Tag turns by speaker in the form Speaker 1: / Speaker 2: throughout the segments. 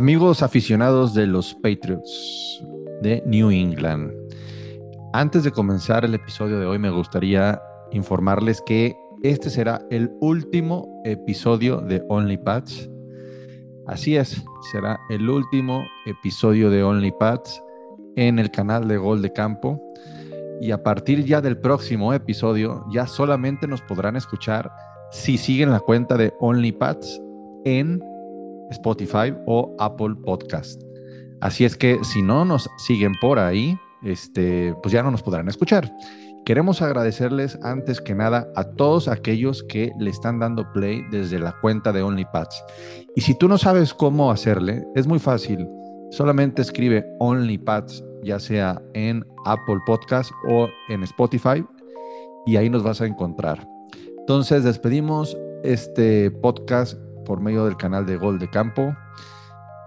Speaker 1: Amigos aficionados de los Patriots de New England, antes de comenzar el episodio de hoy me gustaría informarles que este será el último episodio de Only Pats. Así es, será el último episodio de Only Pats en el canal de Gol de Campo. Y a partir ya del próximo episodio, ya solamente nos podrán escuchar si siguen la cuenta de Only Pats en Spotify o Apple Podcast. Así es que si no nos siguen por ahí, este, pues ya no nos podrán escuchar. Queremos agradecerles antes que nada a todos aquellos que le están dando play desde la cuenta de OnlyPads. Y si tú no sabes cómo hacerle, es muy fácil. Solamente escribe OnlyPads, ya sea en Apple Podcast o en Spotify, y ahí nos vas a encontrar. Entonces despedimos este podcast por medio del canal de Gol de Campo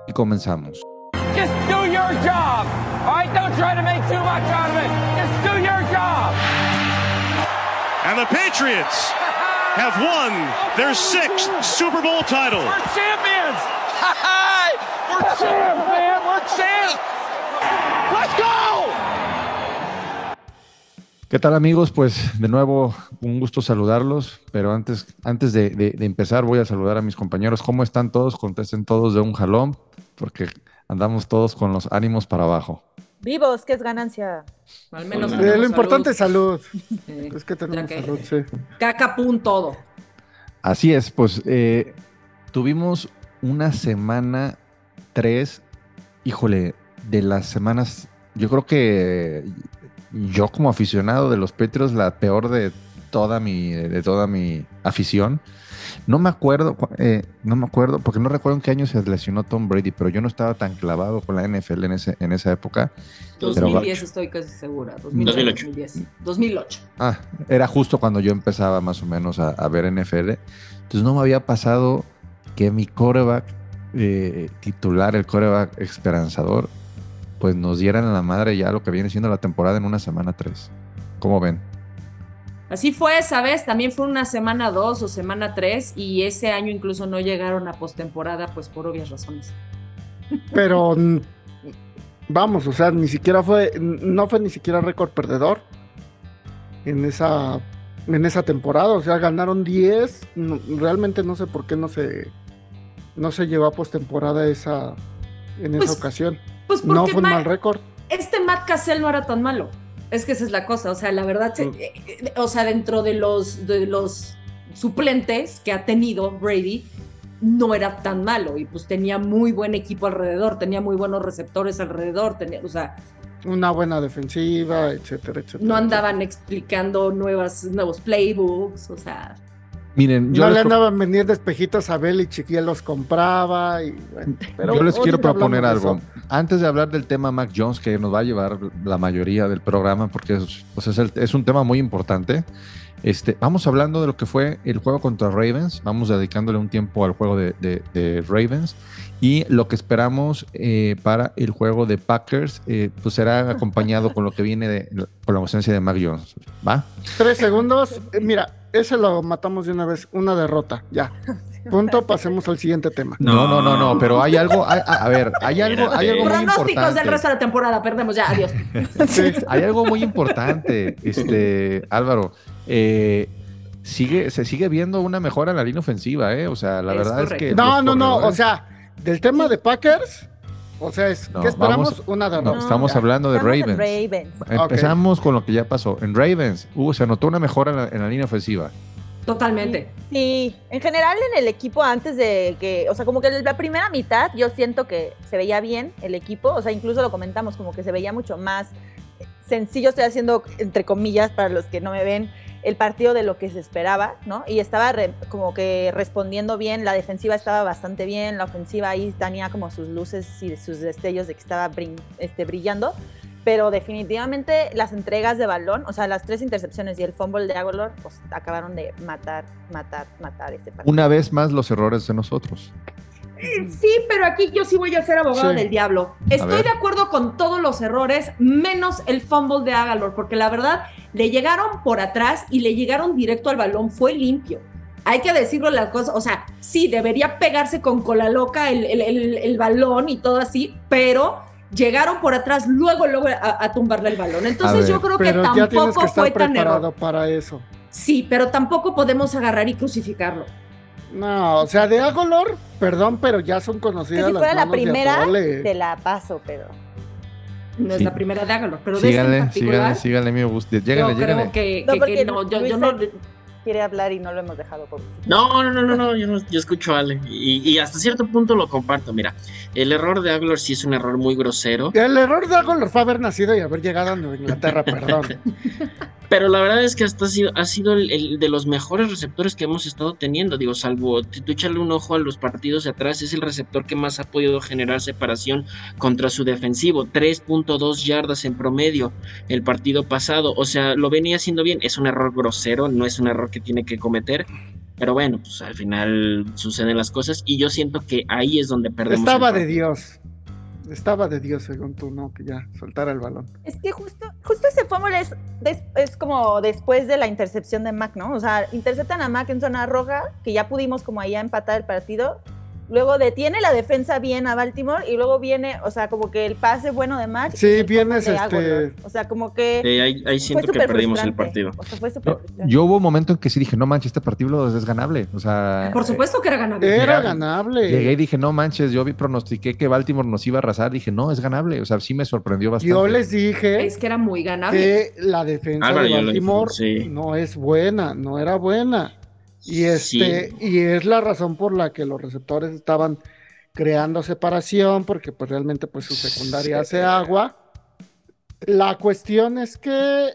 Speaker 1: y comenzamos.
Speaker 2: Just do your job. All right, don't try to make too much out of it. Just do your job.
Speaker 3: And the Patriots have won their sixth Super Bowl title.
Speaker 2: We're champions. We're champs,
Speaker 1: ¿Qué tal amigos? Pues de nuevo un gusto saludarlos, pero antes, antes de, de- de empezar voy a saludar a mis compañeros. ¿Cómo están todos? Contesten todos de un jalón, porque andamos todos con los ánimos para abajo.
Speaker 4: Vivos, que es ganancia.
Speaker 5: Al menos
Speaker 6: Eh,
Speaker 5: tenemos
Speaker 6: lo importante es
Speaker 5: salud. Sí.
Speaker 6: Es que tenemos
Speaker 5: que-
Speaker 6: salud, sí.
Speaker 5: Caca todo.
Speaker 1: Así es, pues eh, tuvimos una semana tres, híjole, de las semanas, yo creo que yo como aficionado de los Patriots, la peor de toda mi, de toda mi afición. No me acuerdo, cu- eh, no me acuerdo, porque no recuerdo en qué año se lesionó Tom Brady, pero yo no estaba tan clavado con la NFL en, ese, en esa época. Pero-
Speaker 5: 2010 estoy casi segura. 2008. 2010. 2008.
Speaker 1: Ah, era justo cuando yo empezaba más o menos a, a ver NFL. Entonces no me había pasado que mi coreback eh, titular, el coreback esperanzador, pues nos dieran a la madre ya lo que viene siendo la temporada en una semana 3. ¿Cómo ven?
Speaker 5: Así fue, ¿sabes? También fue una semana 2 o semana 3 y ese año incluso no llegaron a postemporada, pues por obvias razones.
Speaker 6: Pero vamos, o sea, ni siquiera fue, no fue ni siquiera récord perdedor en esa, en esa temporada. O sea, ganaron 10. no- realmente no sé por qué no se, no se llevó a postemporada esa, en
Speaker 5: Pues,
Speaker 6: esa ocasión.
Speaker 5: Pues porque
Speaker 6: No fue un
Speaker 5: Ma-
Speaker 6: mal récord.
Speaker 5: este Matt Cassell no era tan malo. Es que esa es la cosa. O sea, la verdad, se-
Speaker 6: Mm.
Speaker 5: eh, eh, o sea, dentro de los, de los suplentes que ha tenido Brady, no era tan malo. Y pues tenía muy buen equipo alrededor, tenía muy buenos receptores alrededor, tenía, o sea,
Speaker 6: Una buena defensiva, etcétera, etcétera.
Speaker 5: no andaban explicando nuevas, nuevos playbooks, o sea,
Speaker 1: Miren, yo
Speaker 6: No le andaban vendiendo espejitos a Belichick y él los compraba. Y, pero
Speaker 1: yo les quiero proponer algo. Antes de hablar del tema Mac Jones, que nos va a llevar la mayoría del programa, porque es, pues es, el- es un tema muy importante. Este, vamos hablando de lo que fue el juego contra Ravens. Vamos dedicándole un tiempo al juego de, de- de Ravens. Y lo que esperamos eh, para el juego de Packers, eh, pues será acompañado con lo que viene de, con la ausencia de Mac Jones. ¿Va?
Speaker 6: Tres segundos. Eh, Mira, ese lo matamos de una vez. Una derrota. Ya. Punto. Pasemos al siguiente tema.
Speaker 1: No, no, no, no, pero hay algo, hay- a, a ver, hay algo, hay algo muy
Speaker 5: pronósticos del
Speaker 1: importante.
Speaker 5: resto de la temporada, perdemos ya, adiós.
Speaker 6: Sí.
Speaker 1: Hay algo muy importante, este Álvaro. eh, sigue, se sigue viendo una mejora en la línea ofensiva, ¿eh? O sea, la
Speaker 5: Es
Speaker 1: verdad es que.
Speaker 6: No, no, no. O sea, del tema de Packers. O sea, es,
Speaker 1: No,
Speaker 6: ¿qué esperamos?
Speaker 1: vamos-
Speaker 6: una
Speaker 1: no,
Speaker 6: derrota.
Speaker 1: estamos
Speaker 6: Ya.
Speaker 1: hablando de
Speaker 4: Estamos en
Speaker 1: Ravens.
Speaker 4: Ravens.
Speaker 1: Empezamos con lo que ya pasó. En Ravens, uh, se notó una mejora en la, en la línea ofensiva.
Speaker 5: Totalmente.
Speaker 4: Sí, en general en el equipo antes de que, o sea, como que la primera mitad yo siento que se veía bien el equipo, o sea, incluso lo comentamos como que se veía mucho más sencillo, estoy haciendo entre comillas para los que no me ven el partido de lo que se esperaba, ¿no? Y estaba como que respondiendo bien, la defensiva estaba bastante bien, la ofensiva ahí tenía como sus luces y sus destellos de que estaba este, brillando, pero definitivamente las entregas de balón, o sea, las tres intercepciones y el fumble de Aguilar, pues acabaron de matar, matar, matar ese partido.
Speaker 1: Una vez más los errores de nosotros.
Speaker 5: Sí, pero aquí yo sí voy a ser abogado
Speaker 6: Sí.
Speaker 5: del diablo. Estoy de acuerdo con todos los errores, menos el fumble de Agalor, porque la verdad le llegaron por atrás y le llegaron directo al balón, fue limpio. hay que decirlo las cosas, o sea, sí, debería pegarse con cola loca el, el- el- el balón y todo así, pero llegaron por atrás luego, luego a, a tumbarle el balón. Entonces
Speaker 1: ver,
Speaker 5: yo creo que
Speaker 6: ya
Speaker 5: tampoco
Speaker 6: estar
Speaker 5: fue tan error.
Speaker 6: para eso.
Speaker 5: Sí, pero tampoco podemos agarrar y crucificarlo.
Speaker 6: No, o sea, de Agolor, perdón, pero ya son
Speaker 4: Que
Speaker 6: conocidas
Speaker 4: si
Speaker 6: las
Speaker 4: fuera la
Speaker 6: de
Speaker 4: primera, te la paso, pero.
Speaker 5: No es
Speaker 1: Sí.
Speaker 5: la primera de Ágalo, pero de este en
Speaker 1: Síganle,
Speaker 5: particular,
Speaker 1: síganle, síganle, mi
Speaker 5: yo creo
Speaker 1: lléganle.
Speaker 5: que,
Speaker 4: No,
Speaker 5: que-
Speaker 4: porque
Speaker 5: que no, yo, yo no,
Speaker 4: Quiere hablar y no lo hemos dejado por
Speaker 7: No, no, no, no, no, yo, no- yo escucho a Ale. Y, y hasta cierto punto lo comparto. Mira, el error de Aglor sí es un error muy grosero.
Speaker 6: El error de Agolor fue haber nacido y haber llegado a Nueva Inglaterra, perdón.
Speaker 7: Pero la verdad es que hasta ha sido, ha sido el, el de los mejores receptores que hemos estado teniendo. Digo, salvo, tú tú échale un ojo a los partidos de atrás, es el receptor que más ha podido generar separación contra su defensivo. 3.2 yardas en promedio el partido pasado. O sea, lo venía haciendo bien. Es un error grosero, no es un error que tiene que cometer. Pero bueno, pues al final suceden las cosas y yo siento que ahí es donde perdemos.
Speaker 6: Estaba de. Dios. Estaba de Dios, según tú, ¿no? Que ya soltara el balón.
Speaker 4: Es que justo, justo ese fumble es, des- es como después de la intercepción de Mac, ¿no? O sea, interceptan a Mac en zona roja, que ya pudimos como ahí empatar el partido. Luego detiene la defensa bien a Baltimore y luego viene, o sea, como que el pase bueno de Mac.
Speaker 6: Sí, vienes, este-.
Speaker 4: O sea, como que
Speaker 7: Sí, ahí, ahí siento que perdimos el partido.
Speaker 4: O sea, fue
Speaker 1: Yo, hubo un momento en que sí dije, no manches, este partido es ganable. O sea,
Speaker 5: por supuesto que era ganable.
Speaker 6: Era
Speaker 1: Mira,
Speaker 6: ganable.
Speaker 1: Llegué y dije, no manches, yo vi, pronostiqué que Baltimore nos iba a arrasar. Dije, no, es ganable. O sea, sí me sorprendió bastante.
Speaker 6: Yo les dije
Speaker 5: Es que era muy ganable.
Speaker 6: que la defensa
Speaker 7: Álvaro,
Speaker 6: de
Speaker 7: dije,
Speaker 6: Baltimore
Speaker 7: sí.
Speaker 6: no es buena, no era buena. Y este,
Speaker 7: Sí.
Speaker 6: y es la razón por la que los receptores estaban creando separación, porque pues realmente pues su secundaria hace agua. La cuestión es que,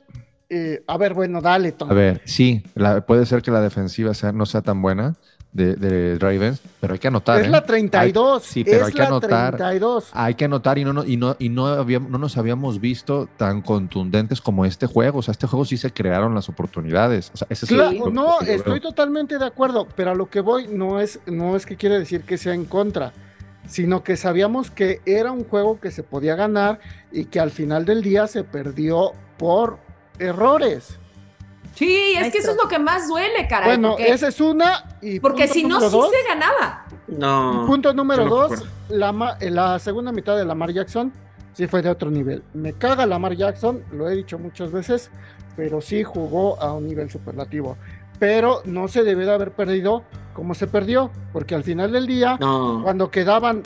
Speaker 6: eh, a ver, bueno, dale, Tom.
Speaker 1: A ver, sí, la- puede ser que la defensiva sea, no sea tan buena de, de Ravens, pero hay que anotar.
Speaker 6: es
Speaker 1: ¿eh?
Speaker 6: la 32,
Speaker 1: sí, pero
Speaker 6: es
Speaker 1: hay que
Speaker 6: la
Speaker 1: anotar.
Speaker 6: 32.
Speaker 1: Hay que anotar y no, no- y no, y no, habíamos- no nos habíamos visto tan contundentes como este juego. O sea, este juego sí se crearon las oportunidades. O sea, ese es
Speaker 6: Claro,
Speaker 1: lo- lo-
Speaker 6: no, estoy totalmente de acuerdo, pero a lo que voy no es, no es que quiere decir que sea en contra, sino que sabíamos que era un juego que se podía ganar y que al final del día se perdió por errores.
Speaker 5: Sí, es que eso es lo que más duele, caray.
Speaker 6: bueno,
Speaker 5: porque
Speaker 6: esa es una y
Speaker 5: porque si no, sí
Speaker 6: dos,
Speaker 5: se ganaba.
Speaker 7: No.
Speaker 6: punto número
Speaker 7: no
Speaker 6: dos, la, ma- la segunda mitad de Lamar Jackson sí fue de otro nivel. Me caga Lamar Jackson, lo he dicho muchas veces, pero sí jugó a un nivel superlativo. Pero no se debe de haber perdido como se perdió, porque al final del día,
Speaker 7: No.
Speaker 6: cuando quedaban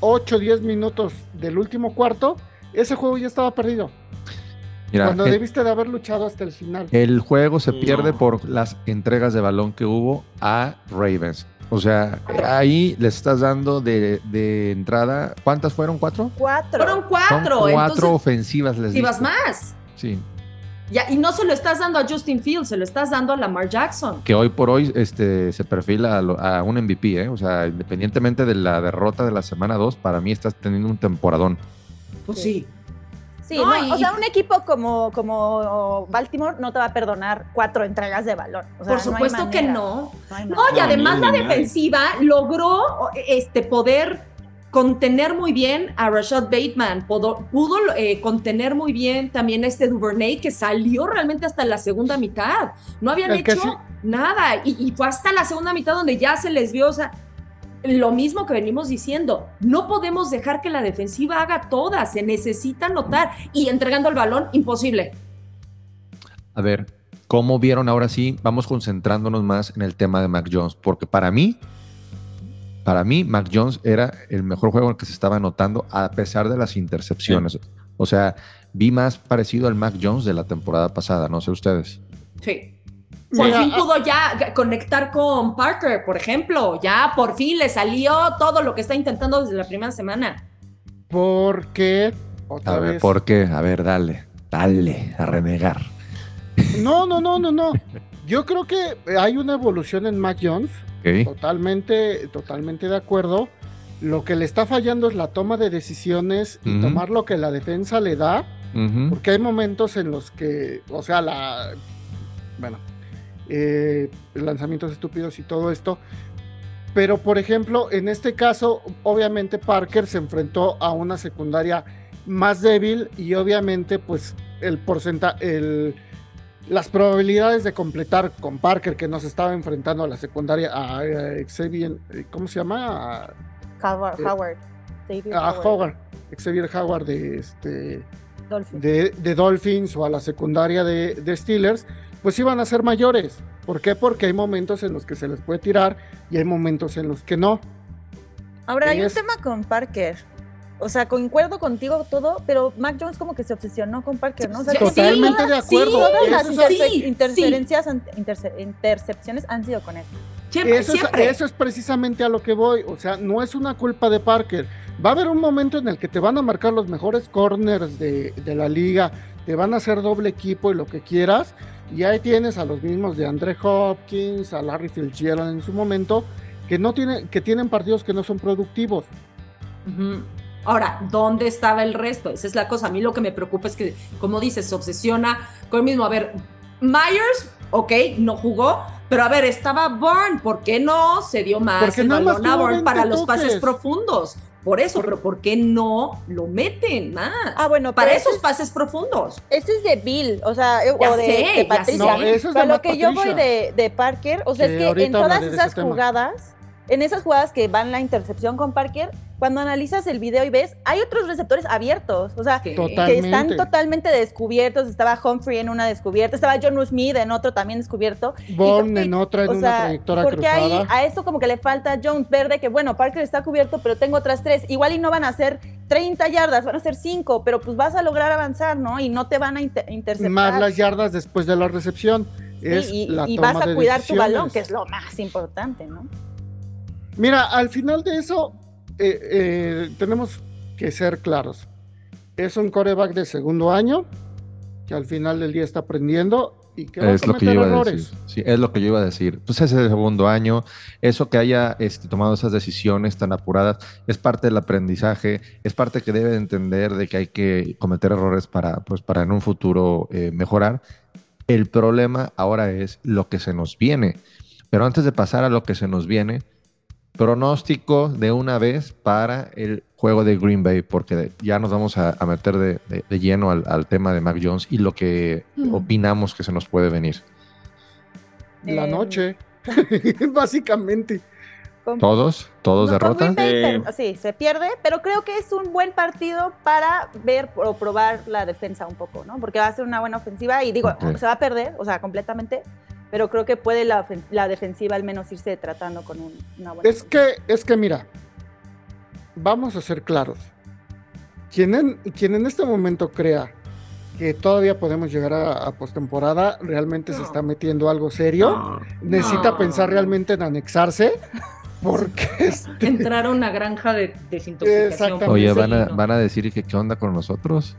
Speaker 6: 8 o 10 minutos del último cuarto, ese juego ya estaba perdido.
Speaker 1: Mira,
Speaker 6: cuando
Speaker 1: el,
Speaker 6: debiste de haber luchado hasta el final.
Speaker 1: el juego se
Speaker 7: No.
Speaker 1: pierde por las entregas de balón que hubo a Ravens. O sea, ahí le estás dando de, de entrada. ¿Cuántas fueron? ¿Cuatro?
Speaker 4: Cuatro.
Speaker 5: Fueron
Speaker 1: Son
Speaker 5: cuatro.
Speaker 1: cuatro
Speaker 5: entonces,
Speaker 1: ofensivas les
Speaker 5: ibas
Speaker 1: diste.
Speaker 5: más.
Speaker 1: Sí.
Speaker 5: Ya, y no se lo estás dando a Justin Fields, se lo estás dando a Lamar Jackson.
Speaker 1: que hoy por hoy este, se perfila a, lo- a un MVP, ¿eh? O sea, independientemente de la derrota de la semana 2, para mí estás teniendo un temporadón.
Speaker 5: Pues
Speaker 4: Sí.
Speaker 5: Sí. No,
Speaker 4: no,
Speaker 5: y-
Speaker 4: o sea, un equipo como, como Baltimore no te va a perdonar cuatro entregas de balón. O sea,
Speaker 5: Por
Speaker 4: no
Speaker 5: supuesto que no. No, y además la defensiva logró este, poder contener muy bien a Rashad Bateman, pudo, pudo, eh, contener muy bien también a este Duvernay que salió realmente hasta la segunda mitad. No habían
Speaker 6: El
Speaker 5: hecho
Speaker 6: sí-
Speaker 5: nada y, y fue hasta la segunda mitad donde ya se les vio, o sea, lo mismo que venimos diciendo, no podemos dejar que la defensiva haga todas, se necesita anotar y entregando el balón, imposible.
Speaker 1: A ver, ¿cómo vieron ahora sí? Vamos concentrándonos más en el tema de Mac Jones, porque para mí, para mí, Mac Jones era el mejor juego en el que se estaba anotando a pesar de las intercepciones. O sea, vi más parecido al Mac Jones de la temporada pasada, no sé ustedes.
Speaker 5: Sí. Por
Speaker 6: Mira,
Speaker 5: fin pudo ya conectar con Parker, por ejemplo. Ya por fin le salió todo lo que está intentando desde la primera semana.
Speaker 6: Porque, otra
Speaker 1: A ver,
Speaker 6: vez,
Speaker 1: ¿por qué? A ver, dale, dale, a renegar.
Speaker 6: No, no, no, no, no. Yo creo que hay una evolución en Mac Jones,
Speaker 1: ¿ok?
Speaker 6: totalmente, totalmente de acuerdo. Lo que le está fallando es la toma de decisiones y tomar lo que la defensa le da, porque hay momentos en los que, o sea, la, bueno, eh, lanzamientos estúpidos y todo esto. Pero, por ejemplo, en este caso, obviamente Parker se enfrentó a una secundaria más débil y obviamente, pues, el porcentaje, el, las probabilidades de completar con Parker, que nos estaba enfrentando a la secundaria, a, Xavier, ¿cómo se llama? A,
Speaker 4: Howard.
Speaker 6: Eh,
Speaker 4: Howard. Xavier
Speaker 6: a
Speaker 4: Howard.
Speaker 6: Howard, Xavier Howard de, este,
Speaker 4: Dolphins.
Speaker 6: de, de Dolphins o a la secundaria de, de Steelers, pues iban a ser mayores. ¿Por qué? Porque hay momentos en los que se les puede tirar y hay momentos en los que no.
Speaker 4: Ahora, hay un tema con Parker. O sea, concuerdo contigo todo, pero Mac Jones como que se obsesionó con Parker, ¿no? O sea,
Speaker 6: Totalmente
Speaker 4: sí,
Speaker 6: de acuerdo.
Speaker 4: Sí, todas las
Speaker 5: sí,
Speaker 4: interferencias, interce- intercepciones han sido con él.
Speaker 5: Siempre,
Speaker 6: Eso es,
Speaker 5: siempre.
Speaker 6: eso es precisamente a lo que voy. O sea, no es una culpa de Parker. Va a haber un momento en el que te van a marcar los mejores corners de, de la liga, te van a hacer doble equipo y lo que quieras. Y ahí tienes a los mismos de Andre Hopkins, a Larry Fitzgerald en su momento, que no tienen, que tienen partidos que no son productivos.
Speaker 5: Ahora, ¿dónde estaba el resto? Esa es la cosa. A mí lo que me preocupa es que, como dices, se obsesiona con el mismo. A ver, Myers, ok, no jugó, pero a ver, estaba Bourne. ¿Por qué no se dio más
Speaker 6: Porque
Speaker 5: el
Speaker 6: nada más
Speaker 5: balón a Bourne
Speaker 6: 20
Speaker 5: para los pases profundos? Por eso,
Speaker 6: Por-
Speaker 5: pero ¿por qué no lo meten más?
Speaker 4: Ah, bueno,
Speaker 5: para esos
Speaker 4: es-
Speaker 5: pases profundos.
Speaker 4: Ese es de Bill, o sea, eh,
Speaker 5: Ya
Speaker 4: o de,
Speaker 5: sé,
Speaker 4: de Patricia.
Speaker 5: sé.
Speaker 6: No, eso es de
Speaker 4: lo que yo voy de, de Parker, o sea,
Speaker 6: Que
Speaker 4: es que en todas esas
Speaker 6: tema.
Speaker 4: jugadas, en esas jugadas que van la intercepción con Parker, cuando analizas el video y ves, hay otros receptores abiertos, o sea,
Speaker 5: Que-
Speaker 4: están
Speaker 6: Totalmente.
Speaker 4: descubiertos. Estaba Humphrey en una descubierta, estaba John Smith en otro también descubierto.
Speaker 6: Bourne en otra, en
Speaker 4: o
Speaker 6: una
Speaker 4: sea,
Speaker 6: trayectoria
Speaker 4: porque ahí
Speaker 6: cruzada.
Speaker 4: a esto como que le falta Jones verde que bueno, Parker está cubierto, pero tengo otras tres. Igual y no van a ser 30 yardas, van a ser 5, pero pues vas a lograr avanzar, ¿no? Y no te van a inter- interceptar.
Speaker 6: Más las yardas después de la recepción.
Speaker 4: Sí,
Speaker 6: es
Speaker 4: y,
Speaker 6: la
Speaker 4: y
Speaker 6: toma
Speaker 4: vas a
Speaker 6: de
Speaker 4: cuidar tu balón, que es lo más importante, ¿no?
Speaker 6: Mira, al final de eso, eh, eh, tenemos que ser claros. Es un coreback de segundo año que al final del día está aprendiendo y que va a
Speaker 1: lo que yo iba a
Speaker 6: errores.
Speaker 1: decir. Sí, es lo que yo iba a decir. Pues es el segundo año. Eso que haya este, tomado esas decisiones tan apuradas es parte del aprendizaje, es parte que debe de entender de que hay que cometer errores para, pues, para en un futuro eh, mejorar. El problema ahora es lo que se nos viene. Pero antes de pasar a lo que se nos viene, pronóstico de una vez para el juego de Green Bay, porque ya nos vamos a, a meter de, de- de lleno al, al tema de Mac Jones y lo que
Speaker 5: Mm.
Speaker 1: opinamos que se nos puede venir.
Speaker 6: La
Speaker 4: Em,
Speaker 6: noche, básicamente.
Speaker 1: ¿Todos? ¿Todos
Speaker 4: no, con
Speaker 1: derrota?
Speaker 4: Green Bay,
Speaker 7: Eh.
Speaker 4: pero- sí, se pierde, pero creo que es un buen partido para ver o probar la defensa un poco, ¿no? Porque va a ser una buena ofensiva y digo,
Speaker 1: Ok.
Speaker 4: se va a perder, o sea, completamente, pero creo que puede la, la defensiva al menos irse tratando con un- una buena
Speaker 6: Es que, es que mira, vamos a ser claros. Quien en, quien en este momento crea que todavía podemos llegar a, a postemporada, realmente se
Speaker 5: No.
Speaker 6: está metiendo algo serio.
Speaker 7: No.
Speaker 6: Necesita
Speaker 5: No.
Speaker 6: pensar realmente en anexarse, porque este,
Speaker 5: Entrar a una granja de desintoxicación.
Speaker 6: Exactamente.
Speaker 1: Oye, van a, van a decir que qué onda con nosotros.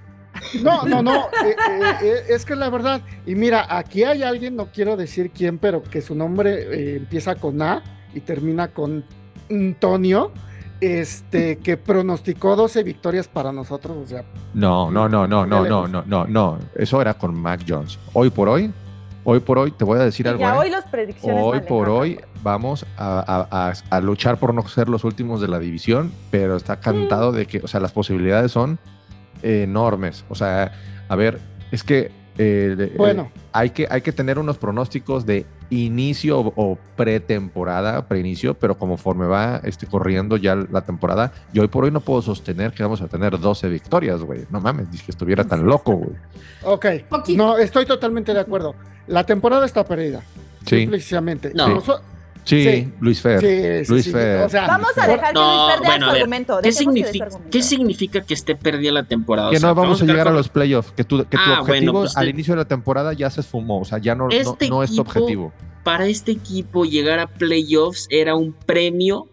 Speaker 6: No, no, no. eh, eh, eh, es que la verdad. Y mira, aquí hay alguien, no quiero decir quién, pero que su nombre eh, empieza con A y termina con Antonio. Este, que pronosticó 12 victorias para nosotros. O sea,
Speaker 1: No, no, no, no, no, no, no, no, no. Eso era con Mac Jones. Hoy por hoy, hoy por hoy, te voy a decir
Speaker 4: Y
Speaker 1: algo.
Speaker 4: ya
Speaker 1: ¿eh?
Speaker 4: hoy las predicciones
Speaker 1: Hoy por hoy
Speaker 4: ¿no?
Speaker 1: vamos a, a- a- a luchar por no ser los últimos de la división, pero está cantado de que, o sea, las posibilidades son enormes. O sea, a ver, es que eh, de-
Speaker 6: bueno,
Speaker 1: eh, hay, que hay que tener unos pronósticos de inicio o, o pretemporada, preinicio, pero conforme va este, corriendo ya la temporada, yo hoy por hoy no puedo sostener que vamos a tener 12 victorias, güey. No mames, dije que estuviera tan loco, güey.
Speaker 6: ok.
Speaker 5: Poquito.
Speaker 6: No, estoy totalmente de acuerdo. La temporada está perdida.
Speaker 1: Sí.
Speaker 6: Simple y sencillamente.
Speaker 7: No.
Speaker 1: Sí,
Speaker 6: Sí.
Speaker 1: Luis Fer.
Speaker 6: sí, sí,
Speaker 1: Luis
Speaker 6: sí.
Speaker 1: Fer.
Speaker 6: O sea,
Speaker 4: Vamos a dejar que
Speaker 7: No,
Speaker 4: Luis Fer dé
Speaker 7: bueno,
Speaker 4: su argumento.
Speaker 7: ¿Qué significa,
Speaker 4: argumento.
Speaker 7: ¿Qué significa que esté perdida la temporada? O
Speaker 1: que
Speaker 7: sea,
Speaker 1: no vamos a llegar a los playoffs, que tu, que tu
Speaker 7: Ah,
Speaker 1: objetivo
Speaker 7: bueno, pues
Speaker 1: al inicio de la temporada ya se esfumó, o sea, ya no, no-
Speaker 7: Este
Speaker 1: no, es tu objetivo.
Speaker 7: Para este equipo llegar a playoffs era un premio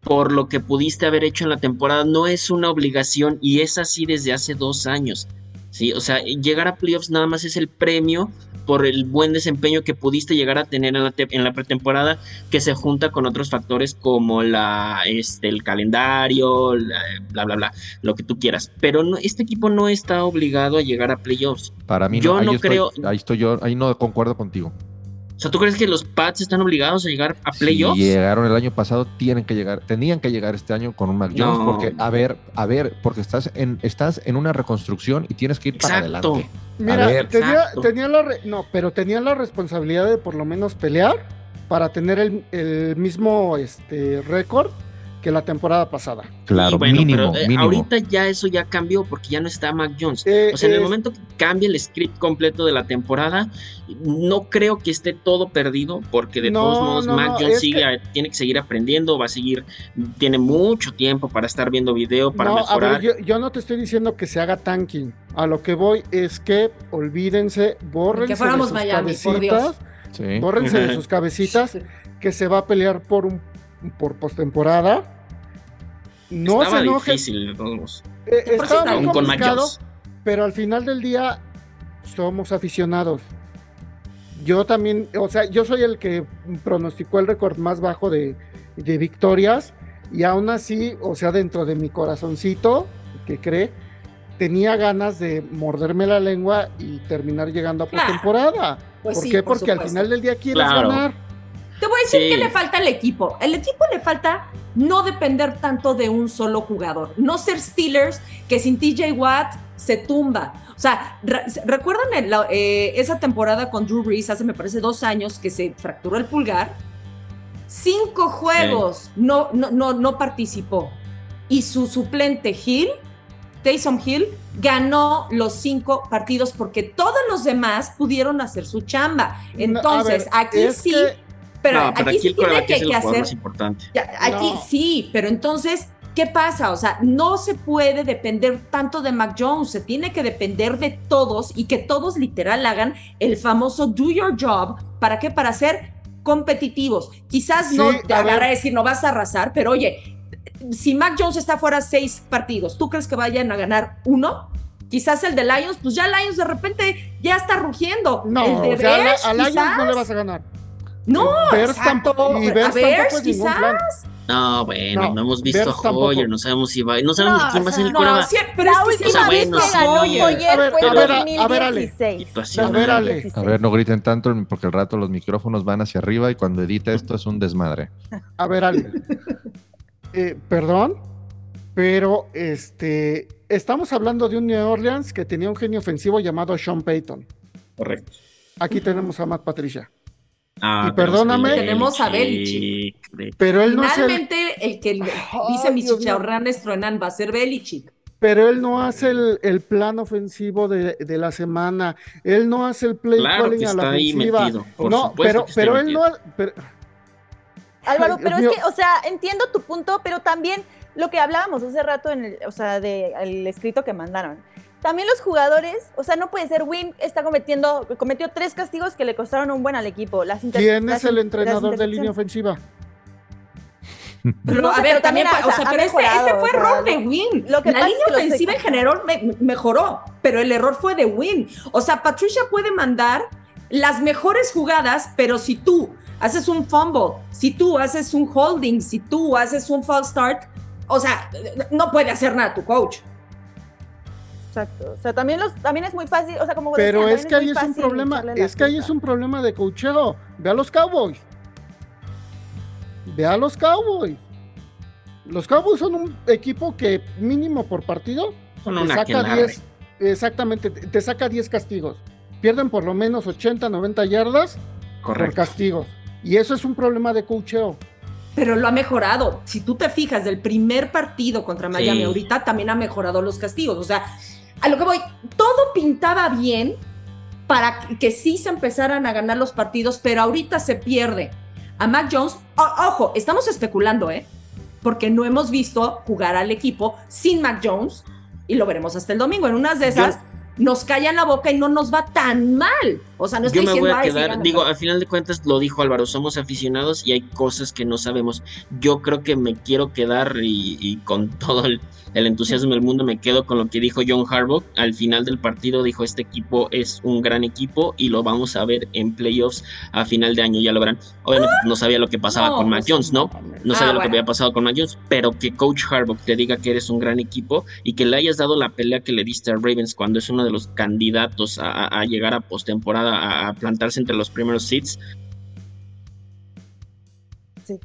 Speaker 7: por lo que pudiste haber hecho en la temporada. No es una obligación y es así desde hace dos años. ¿Sí? O sea, llegar a playoffs nada más es el premio por el buen desempeño que pudiste llegar a tener en la, te- en la pretemporada que se junta con otros factores como la, este, el calendario, la- bla, bla, bla, lo que tú quieras. Pero no, este equipo no está obligado a llegar a playoffs.
Speaker 1: Para mí
Speaker 7: Yo
Speaker 1: no, ahí
Speaker 7: no
Speaker 1: estoy,
Speaker 7: creo-
Speaker 1: ahí estoy yo, ahí no concuerdo contigo.
Speaker 7: O sea, ¿tú crees que los Pats están obligados a llegar a playoffs?
Speaker 1: Si llegaron el año pasado, tienen que llegar, tenían que llegar este año con un Mac Jones,
Speaker 7: No.
Speaker 1: porque, a ver, a ver, porque estás en, estás en una reconstrucción y tienes que ir para
Speaker 7: Exacto.
Speaker 1: adelante.
Speaker 6: Mira,
Speaker 1: ver.
Speaker 6: tenía,
Speaker 7: Exacto.
Speaker 6: tenía la re- no, pero tenía la responsabilidad de por lo menos pelear para tener el, el mismo este récord que la temporada pasada.
Speaker 1: Claro,
Speaker 7: Y bueno,
Speaker 1: mínimo,
Speaker 7: pero, eh,
Speaker 1: mínimo.
Speaker 7: ahorita ya eso ya cambió porque ya no está Mac Jones.
Speaker 6: Eh,
Speaker 7: O sea, en el momento que cambie el script completo de la temporada, no creo que esté todo perdido, porque de
Speaker 6: No,
Speaker 7: todos modos
Speaker 6: no,
Speaker 7: Mac
Speaker 6: no,
Speaker 7: Jones
Speaker 6: es
Speaker 7: sigue,
Speaker 6: que-
Speaker 7: tiene que seguir aprendiendo, va a seguir, tiene mucho tiempo para estar viendo video, para
Speaker 6: no, a
Speaker 7: mejorar.
Speaker 6: ver, yo, yo no te estoy diciendo que se haga tanking. A lo que voy es que olvídense, bórrense de
Speaker 5: fuéramos
Speaker 6: sus
Speaker 5: Miami, por Dios.
Speaker 6: cabecitas,
Speaker 1: Sí.
Speaker 6: bórrense de sus cabecitas que se va a pelear por un por postemporada. No
Speaker 7: Estaba
Speaker 6: se enoje,
Speaker 7: difícil, de todos
Speaker 6: eh, estaba
Speaker 7: aún con
Speaker 6: pero al final del día somos aficionados. Yo también, o sea, yo soy el que pronosticó el récord más bajo de, de victorias y aún así, o sea, dentro de mi corazoncito, que cree, tenía ganas de morderme la lengua y terminar llegando a
Speaker 5: Claro.
Speaker 6: postemporada.
Speaker 5: Pues
Speaker 6: ¿Por
Speaker 5: sí,
Speaker 6: qué?
Speaker 5: por
Speaker 6: Porque al final del día quieres
Speaker 7: Claro.
Speaker 6: ganar.
Speaker 5: Te voy a decir
Speaker 7: Sí.
Speaker 5: que le falta al equipo. El equipo le falta no depender tanto de un solo jugador. No ser Steelers que sin TJ Watt se tumba. O sea, re- ¿recuerdan el- la- eh, esa temporada con Drew Brees hace, me parece, dos años que se fracturó el pulgar? Cinco juegos no, no, no, no participó. Y su suplente Hill, Taysom Hill, ganó los cinco partidos porque todos los demás pudieron hacer su chamba.
Speaker 6: No,
Speaker 5: Entonces,
Speaker 6: ver,
Speaker 5: aquí sí,
Speaker 6: que-
Speaker 5: pero
Speaker 7: no, pero
Speaker 5: aquí,
Speaker 7: aquí
Speaker 5: sí tiene que,
Speaker 7: es el
Speaker 5: que
Speaker 7: jugador
Speaker 5: hacer.
Speaker 7: más importante.
Speaker 5: ya, aquí
Speaker 6: No.
Speaker 5: sí, pero entonces, ¿qué pasa? O sea, no se puede depender tanto de Mac Jones, se tiene que depender de todos y que todos literal hagan el famoso do your job. ¿Para qué? Para ser competitivos. Quizás no te
Speaker 6: a
Speaker 5: agarra a decir no vas a arrasar, pero oye, si Mac Jones está fuera seis partidos, ¿tú crees que vayan a ganar uno? Quizás el de Lions, pues ya Lions de repente ya está rugiendo.
Speaker 6: No,
Speaker 5: el de
Speaker 6: o sea, a la-
Speaker 5: Bears,
Speaker 6: a Lions
Speaker 5: quizás.
Speaker 6: no le vas a ganar.
Speaker 5: No,
Speaker 6: Bears
Speaker 5: exacto.
Speaker 6: tampoco, y tampoco es
Speaker 5: quizás.
Speaker 6: plan.
Speaker 7: No, bueno, no,
Speaker 6: No,
Speaker 7: hemos visto
Speaker 6: Bears
Speaker 7: a
Speaker 6: tampoco.
Speaker 7: Hoyer, no sabemos si va, no sabemos
Speaker 5: No,
Speaker 7: ni quién va a ser el
Speaker 5: no,
Speaker 7: coreback.
Speaker 5: sí, pero
Speaker 4: la
Speaker 5: es que sí
Speaker 4: última
Speaker 7: o sea,
Speaker 4: vez
Speaker 7: bueno,
Speaker 4: que ganó
Speaker 5: Hoyer.
Speaker 4: Hoyer
Speaker 6: A ver,
Speaker 4: fue
Speaker 6: a
Speaker 4: en
Speaker 6: ver, a- a ver, Ale.
Speaker 4: 2016.
Speaker 7: Situación.
Speaker 6: A ver, Ale.
Speaker 4: 2016.
Speaker 1: A ver, no griten tanto porque al rato los micrófonos van hacia arriba y cuando edita esto es un desmadre.
Speaker 6: A ver, Ale. Eh, perdón, pero este estamos hablando de un New Orleans que tenía un genio ofensivo llamado Sean Payton.
Speaker 7: Correcto.
Speaker 6: Aquí tenemos a Matt Patricia.
Speaker 7: Ah,
Speaker 6: Y
Speaker 7: pero
Speaker 6: perdóname.
Speaker 5: Tenemos a
Speaker 7: Belichick.
Speaker 6: Pero él no es el,
Speaker 5: Finalmente, el, que dice
Speaker 6: mío.
Speaker 5: chicharrones truenan va a ser Belichick.
Speaker 6: pero él no hace el, el plan ofensivo de, de la semana. Él no hace el play
Speaker 7: Claro
Speaker 6: calling
Speaker 7: que
Speaker 6: a la
Speaker 7: está ahí
Speaker 6: ofensiva.
Speaker 7: metido. Por
Speaker 6: no, pero,
Speaker 7: que está
Speaker 6: pero él
Speaker 7: metido.
Speaker 6: no. pero-
Speaker 4: Álvaro,
Speaker 6: Ay,
Speaker 4: pero es que, o sea, entiendo tu punto, pero también lo que hablábamos hace rato en el, o sea, de el escrito que mandaron. También los jugadores, o sea, no puede ser Win está cometiendo, cometió tres castigos que le costaron un buen al equipo. Las
Speaker 6: ¿Quién es el entrenador de línea ofensiva?
Speaker 5: Pero,
Speaker 4: No
Speaker 5: a ver,
Speaker 4: pero
Speaker 5: también,
Speaker 4: o sea,
Speaker 5: pero este,
Speaker 4: mejorado,
Speaker 5: este fue
Speaker 4: o sea,
Speaker 5: error de Win.
Speaker 4: lo que
Speaker 5: la
Speaker 4: pasa
Speaker 5: línea
Speaker 4: es que
Speaker 5: ofensiva en general me- mejoró, pero el error fue de Win. O sea, Patricia puede mandar las mejores jugadas, pero si tú haces un fumble, si tú haces un holding, si tú haces un false start, o sea, no puede hacer nada tu coach.
Speaker 4: Exacto. O sea, también, los, también es muy fácil, o sea, como
Speaker 6: Pero es que ahí es un problema, es que ahí es un problema de cocheo. Ve a los Cowboys. Ve a los Cowboys. Los Cowboys son un equipo que mínimo por partido
Speaker 7: Son
Speaker 6: te saca
Speaker 7: aquelarre.
Speaker 6: 10, exactamente, te saca 10 castigos. Pierden por lo menos 80, 90 yardas por
Speaker 7: Correcto.
Speaker 6: castigos. Y eso es un problema de cocheo.
Speaker 5: Pero lo ha mejorado. Si tú te fijas del primer partido contra Miami
Speaker 7: Sí.
Speaker 5: ahorita, también ha mejorado los castigos. O sea, a lo que voy, todo pintaba bien para que sí se empezaran a ganar los partidos, pero ahorita se pierde. A Mac Jones, o- ojo, estamos especulando, ¿eh? Porque no hemos visto jugar al equipo sin Mac Jones y lo veremos hasta el domingo. En unas de esas nos callan la boca y no nos va tan mal. O sea, no estoy
Speaker 7: Yo me voy a
Speaker 5: "Ay, sí,
Speaker 7: quedar,
Speaker 5: gana",
Speaker 7: digo, al final de cuentas lo dijo Álvaro, somos aficionados y hay cosas que no sabemos. Yo creo que me quiero quedar y, y con todo el, el entusiasmo del mundo me quedo con lo que dijo John Harbaugh. Al final del partido dijo, este equipo es un gran equipo y lo vamos a ver en playoffs a final de año, ya lo verán. Obviamente no sabía lo que pasaba
Speaker 5: No,
Speaker 7: con Mac
Speaker 5: pues,
Speaker 7: Jones, ¿no? No
Speaker 5: Ah,
Speaker 7: sabía lo que había pasado con Mac Jones, pero que Coach Harbaugh te diga que eres un gran equipo y que le hayas dado la pelea que le diste a Ravens cuando es uno de los candidatos a llegar a postemporada, a plantarse entre los primeros
Speaker 4: seeds.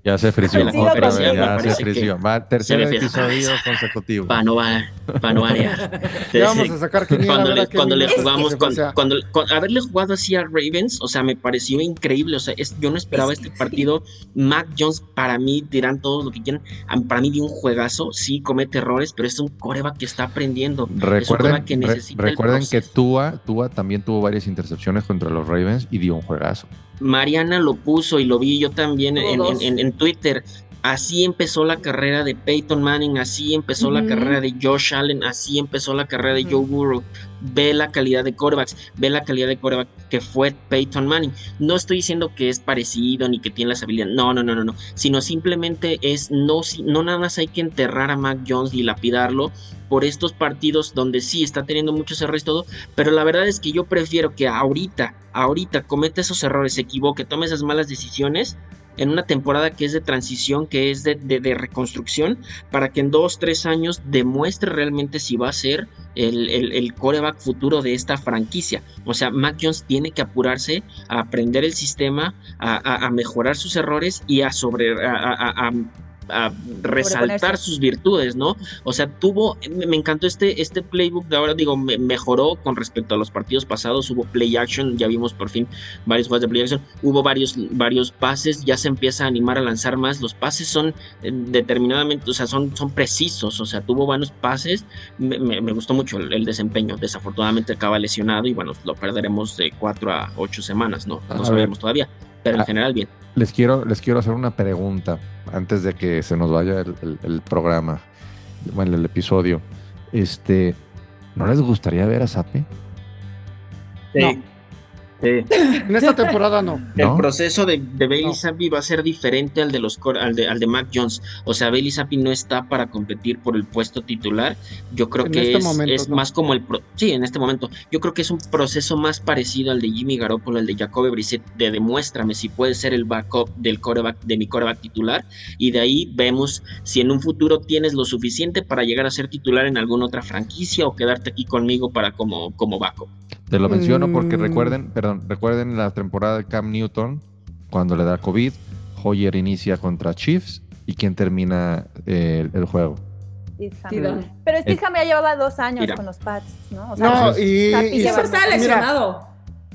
Speaker 1: Ya se frició, otra vez, ya se frició. Va tercer episodio consecutivo.
Speaker 7: Va, no va, pa' no variar.
Speaker 6: Ya vamos a sacar quiniela,
Speaker 7: cuando le, cuando le jugamos, cuando, haberle jugado así a Ravens, o sea, me pareció increíble. O sea, es- yo no esperaba este partido. Mac Jones, para mí, dirán todos lo que quieran. Para mí, dio un juegazo. Sí, comete errores, pero es un coreback que está aprendiendo. es un
Speaker 1: Recuerden,
Speaker 7: que necesita
Speaker 1: recuerden. Tua, Tua también tuvo varias intercepciones contra los Ravens y dio un juegazo.
Speaker 7: Mariana lo puso y lo vi yo también
Speaker 5: Tuvo
Speaker 7: en,
Speaker 5: dos.
Speaker 7: en- en- en Twitter. Así empezó la carrera de Peyton Manning, así empezó la carrera de Josh Allen, así empezó la carrera de Joe Burrow. Ve la calidad de quarterbacks, ve la calidad de quarterback que fue Peyton Manning. No estoy diciendo que es parecido ni que tiene las habilidades, no, no, no, no, no, sino simplemente es no, si- no nada más hay que enterrar a Mac Jones y lapidarlo por estos partidos donde sí está teniendo muchos errores y todo, pero la verdad es que yo prefiero que ahorita, ahorita cometa esos errores, se equivoque, tome esas malas decisiones en una temporada que es de transición, que es de, reconstrucción, para que en dos, tres años demuestre realmente si va a ser el, el, el coreback futuro de esta franquicia. O sea, Mac Jones tiene que apurarse a aprender el sistema, a mejorar sus errores y a sobre a- a- resaltar sus virtudes, ¿no? O sea, tuvo, me encantó este, este playbook de ahora, digo, me- mejoró con respecto a los partidos pasados, hubo play action, ya vimos por fin varios juegos de play action, hubo varios, varios pases, ya se empieza a animar a lanzar más, los pases son eh, determinadamente, o sea, son, son precisos, o sea, tuvo buenos pases, me, me- me gustó mucho el, el desempeño, desafortunadamente acaba lesionado y bueno, lo perderemos de cuatro a ocho semanas, ¿no?
Speaker 1: A
Speaker 7: No
Speaker 1: ver.
Speaker 7: sabemos todavía, pero en
Speaker 1: Ah.
Speaker 7: general bien.
Speaker 1: Les quiero, les quiero hacer una pregunta antes de que se nos vaya el, el- el programa, bueno, el episodio. Este, ¿no les gustaría ver a Sape?
Speaker 6: No.
Speaker 7: Sí.
Speaker 6: En esta temporada no.
Speaker 7: El
Speaker 1: ¿No?
Speaker 7: proceso de, de Bailey
Speaker 6: No.
Speaker 7: Zappi va a ser diferente al de los cor- al de, al de Mac Jones. O sea, Bailey Zappi no está para competir por el puesto titular. Yo creo
Speaker 6: En
Speaker 7: que
Speaker 6: este
Speaker 7: es,
Speaker 6: momento,
Speaker 7: es
Speaker 6: no.
Speaker 7: más como el pro- sí, en este momento. Yo creo que es un proceso más parecido al de Jimmy Garoppolo, al de Jacoby Brissett, de demuéstrame si puede ser el backup del coreback, de mi coreback titular. Y de ahí vemos si en un futuro tienes lo suficiente para llegar a ser titular en alguna otra franquicia o quedarte aquí conmigo para como, como backup.
Speaker 1: Te lo menciono porque
Speaker 6: Mm.
Speaker 1: recuerden, perdón, recuerden la temporada de Cam Newton, cuando le da COVID, Hoyer inicia contra Chiefs y quién termina eh, el, el juego.
Speaker 4: Pero Stidham ya llevaba dos años
Speaker 7: Mira.
Speaker 4: con los Pats, ¿no? O
Speaker 6: No, y, y-
Speaker 5: Siempre estaba
Speaker 6: mira,
Speaker 5: lesionado.